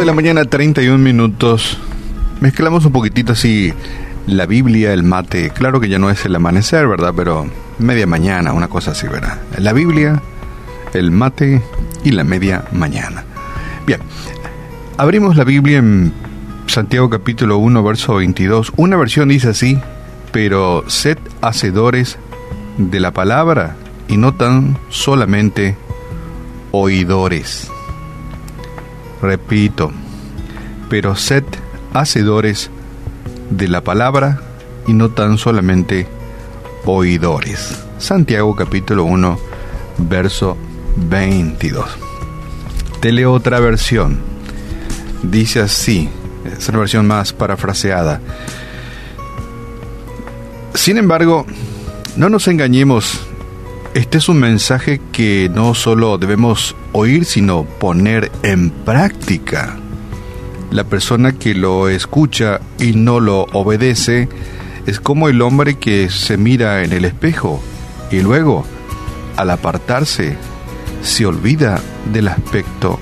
de la mañana, 31 minutos. Mezclamos un poquitito así la Biblia, el mate. Claro que ya no es el amanecer, ¿verdad? Pero media mañana, una cosa así, ¿verdad? La Biblia, el mate y la media mañana. Bien, abrimos la Biblia en Santiago capítulo 1, verso 22. Una versión dice así, pero sed hacedores de la palabra y no tan solamente oidores. Repito, pero sed hacedores de la palabra y no tan solamente oidores. Santiago capítulo 1, verso 22. Te leo otra versión. Dice así, es una versión más parafraseada. Sin embargo, no nos engañemos, este es un mensaje que no solo debemos oír, sino poner en práctica. La persona que lo escucha y no lo obedece es como el hombre que se mira en el espejo y luego, al apartarse, se olvida del aspecto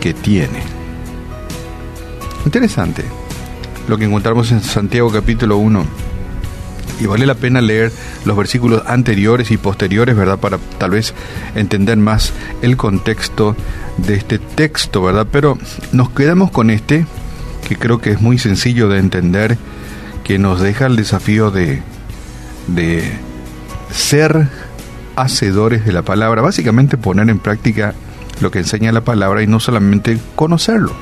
que tiene. Interesante lo que encontramos en Santiago capítulo 1 y vale la pena leer los versículos anteriores y posteriores, ¿verdad? Para tal vez entender más el contexto de este texto, ¿verdad? Pero nos quedamos con este, que creo que es muy sencillo de entender, que nos deja el desafío de, de ser hacedores de la palabra, básicamente poner en práctica lo que enseña la palabra y no solamente conocerlo.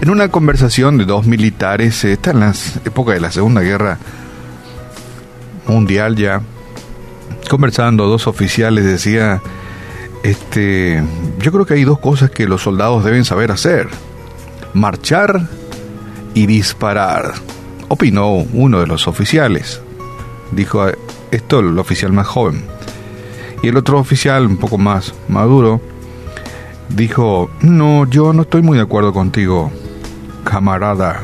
En una conversación de dos militares, esta en la época de la Segunda Guerra mundial ya, conversando, dos oficiales decía, este, yo creo que hay dos cosas que los soldados deben saber hacer, marchar y disparar, opinó uno de los oficiales, dijo esto el oficial más joven, y el otro oficial un poco más maduro, dijo, no, yo no estoy muy de acuerdo contigo, camarada.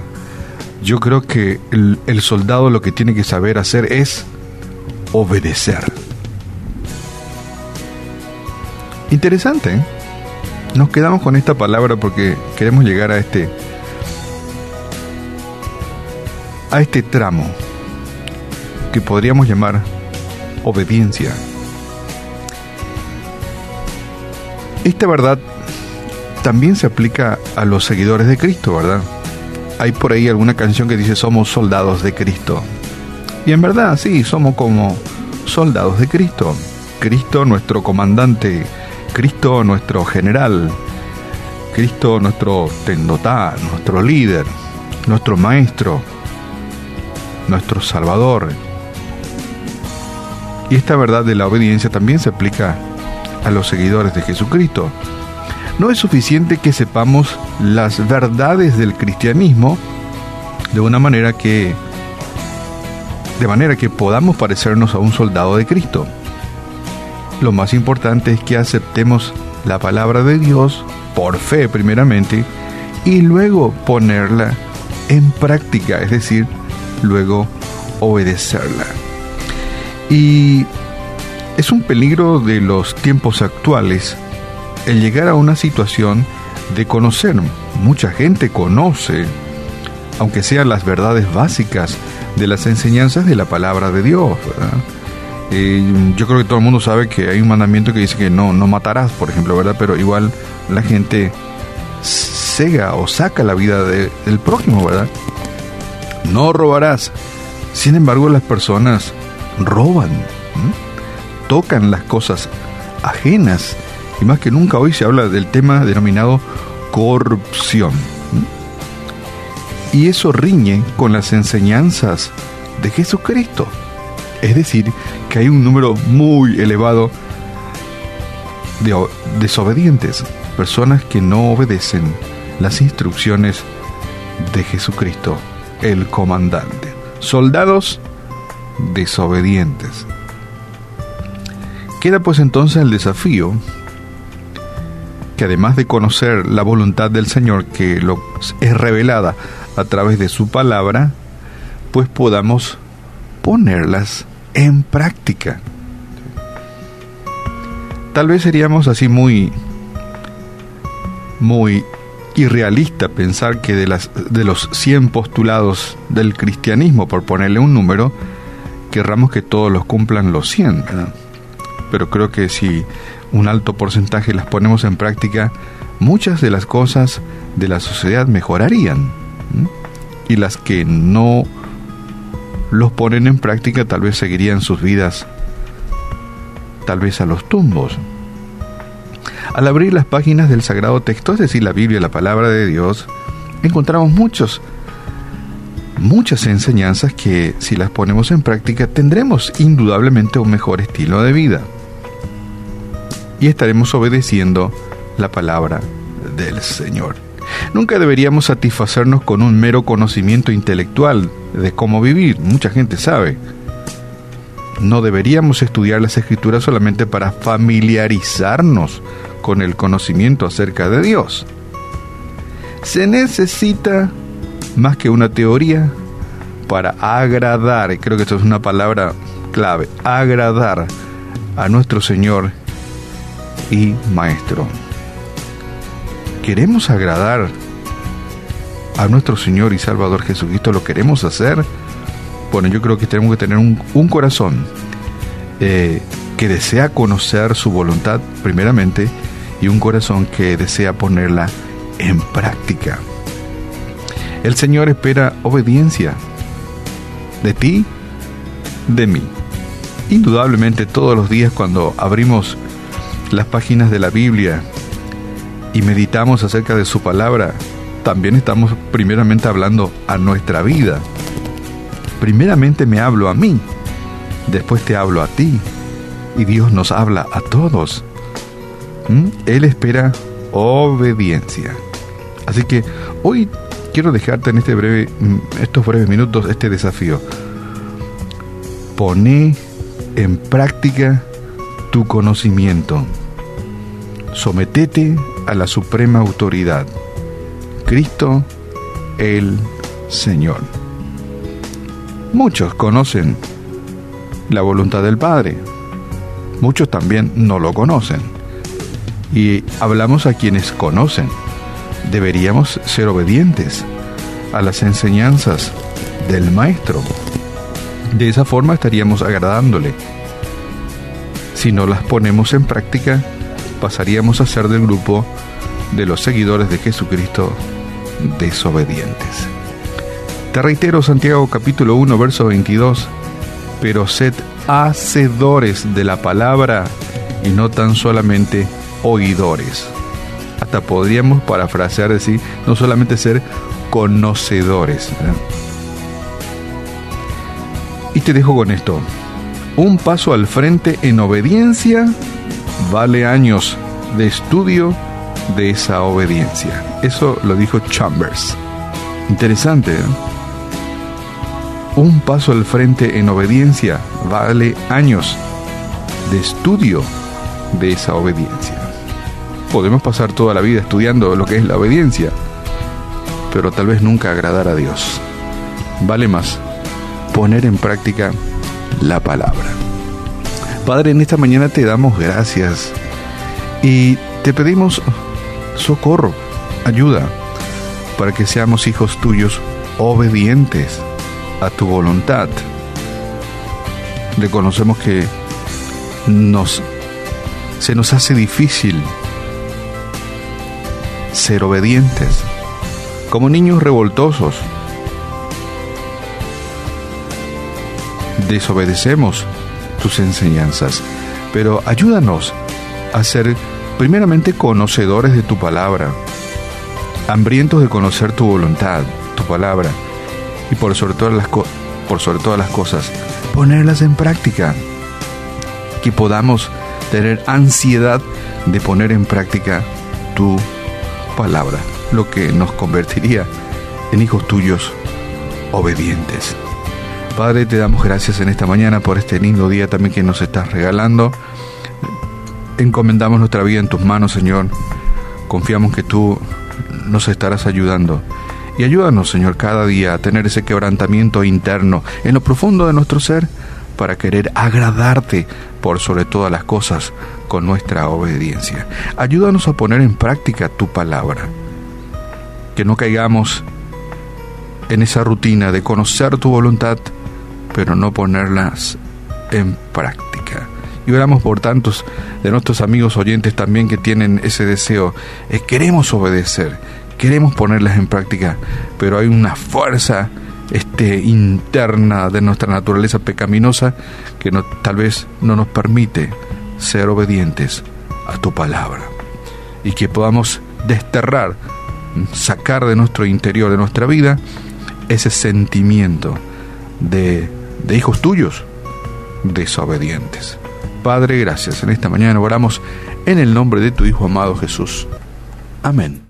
Yo creo que el, el soldado lo que tiene que saber hacer es obedecer. Interesante. ¿eh? Nos quedamos con esta palabra porque queremos llegar a este a este tramo que podríamos llamar obediencia. Esta verdad también se aplica a los seguidores de Cristo, ¿verdad? Hay por ahí alguna canción que dice somos soldados de Cristo. Y en verdad, sí, somos como soldados de Cristo. Cristo nuestro comandante, Cristo nuestro general, Cristo nuestro tendotá, nuestro líder, nuestro maestro, nuestro salvador. Y esta verdad de la obediencia también se aplica a los seguidores de Jesucristo. No es suficiente que sepamos las verdades del cristianismo de una manera que de manera que podamos parecernos a un soldado de Cristo. Lo más importante es que aceptemos la palabra de Dios por fe primeramente y luego ponerla en práctica, es decir, luego obedecerla. Y es un peligro de los tiempos actuales el llegar a una situación de conocer. Mucha gente conoce, aunque sean las verdades básicas de las enseñanzas de la palabra de Dios. Yo creo que todo el mundo sabe que hay un mandamiento que dice que no, no matarás, por ejemplo, ¿verdad? Pero igual la gente cega o saca la vida del prójimo, ¿verdad? No robarás. Sin embargo, las personas roban, tocan las cosas ajenas. Y más que nunca hoy se habla del tema denominado corrupción. Y eso riñe con las enseñanzas de Jesucristo. Es decir, que hay un número muy elevado de desobedientes, personas que no obedecen las instrucciones de Jesucristo, el comandante. Soldados desobedientes. Queda pues entonces el desafío que además de conocer la voluntad del Señor que lo es revelada a través de su palabra, pues podamos ponerlas en práctica. Tal vez seríamos así muy, muy irrealista pensar que de, las, de los 100 postulados del cristianismo, por ponerle un número, querramos que todos los cumplan los 100. Pero creo que si un alto porcentaje las ponemos en práctica, muchas de las cosas de la sociedad mejorarían. Y las que no los ponen en práctica tal vez seguirían sus vidas tal vez a los tumbos. Al abrir las páginas del Sagrado Texto, es decir, la Biblia, la palabra de Dios, encontramos muchos, muchas enseñanzas que si las ponemos en práctica tendremos indudablemente un mejor estilo de vida. Y estaremos obedeciendo la palabra del Señor. Nunca deberíamos satisfacernos con un mero conocimiento intelectual de cómo vivir. Mucha gente sabe no deberíamos estudiar las escrituras solamente para familiarizarnos con el conocimiento acerca de Dios. Se necesita más que una teoría para agradar, y creo que esto es una palabra clave, agradar a nuestro Señor y Maestro. ¿Queremos agradar a nuestro Señor y Salvador Jesucristo? ¿Lo queremos hacer? Bueno, yo creo que tenemos que tener un, corazón eh, que desea conocer su voluntad primeramente y un corazón que desea ponerla en práctica. El Señor espera obediencia de ti, de mí. Indudablemente todos los días cuando abrimos las páginas de la Biblia y meditamos acerca de su palabra, también estamos primeramente hablando a nuestra vida primeramente me hablo a mí, después te hablo a ti, y Dios nos habla a todos. ¿Mm? Él espera obediencia. Así que hoy quiero dejarte en este breve, mm, estos breves minutos este desafío. Poné en práctica tu conocimiento. Sometete a la suprema autoridad. Cristo el Señor. Muchos conocen la voluntad del Padre, muchos también no lo conocen. Y hablamos a quienes conocen. Deberíamos ser obedientes a las enseñanzas del Maestro. De esa forma estaríamos agradándole. Si no las ponemos en práctica, pasaríamos a ser del grupo de los seguidores de Jesucristo desobedientes. Te reitero Santiago capítulo 1, verso 22, pero sed hacedores de la palabra y no tan solamente oidores. Hasta podríamos parafrasear decir, no solamente ser conocedores. Y te dejo con esto. Un paso al frente en obediencia vale años de estudio de esa obediencia. Eso lo dijo Chambers. Interesante, ¿eh? Un paso al frente en obediencia vale años de estudio de esa obediencia. Podemos pasar toda la vida estudiando lo que es la obediencia, pero tal vez nunca agradar a Dios. Vale más poner en práctica la palabra. Padre, en esta mañana te damos gracias y te pedimos socorro, ayuda, para que seamos hijos tuyos obedientes a tu voluntad. Reconocemos que nos se nos hace difícil ser obedientes, como niños revoltosos. Desobedecemos tus enseñanzas, pero ayúdanos a ser primeramente conocedores de tu palabra, hambrientos de conocer tu voluntad, tu palabra, y por sobre todas las, por sobre todas las cosas, ponerlas en práctica. Que podamos tener ansiedad de poner en práctica tu palabra, lo que nos convertiría en hijos tuyos obedientes. Padre, te damos gracias en esta mañana por este lindo día también que nos estás regalando. Encomendamos nuestra vida en tus manos, Señor. Confiamos que tú nos estarás ayudando y ayúdanos, Señor, cada día a tener ese quebrantamiento interno en lo profundo de nuestro ser para querer agradarte por sobre todas las cosas con nuestra obediencia. Ayúdanos a poner en práctica tu palabra que no caigamos en esa rutina de conocer tu voluntad, pero no ponerlas en práctica. Y oramos por tantos de nuestros amigos oyentes también que tienen ese deseo. Eh, queremos obedecer, queremos ponerlas en práctica, pero hay una fuerza este, interna de nuestra naturaleza pecaminosa que no, tal vez no nos permite ser obedientes a tu palabra. Y que podamos desterrar, sacar de nuestro interior, de nuestra vida, ese sentimiento de, de hijos tuyos desobedientes. Padre, gracias. En esta mañana oramos en el nombre de tu Hijo amado Jesús. Amén.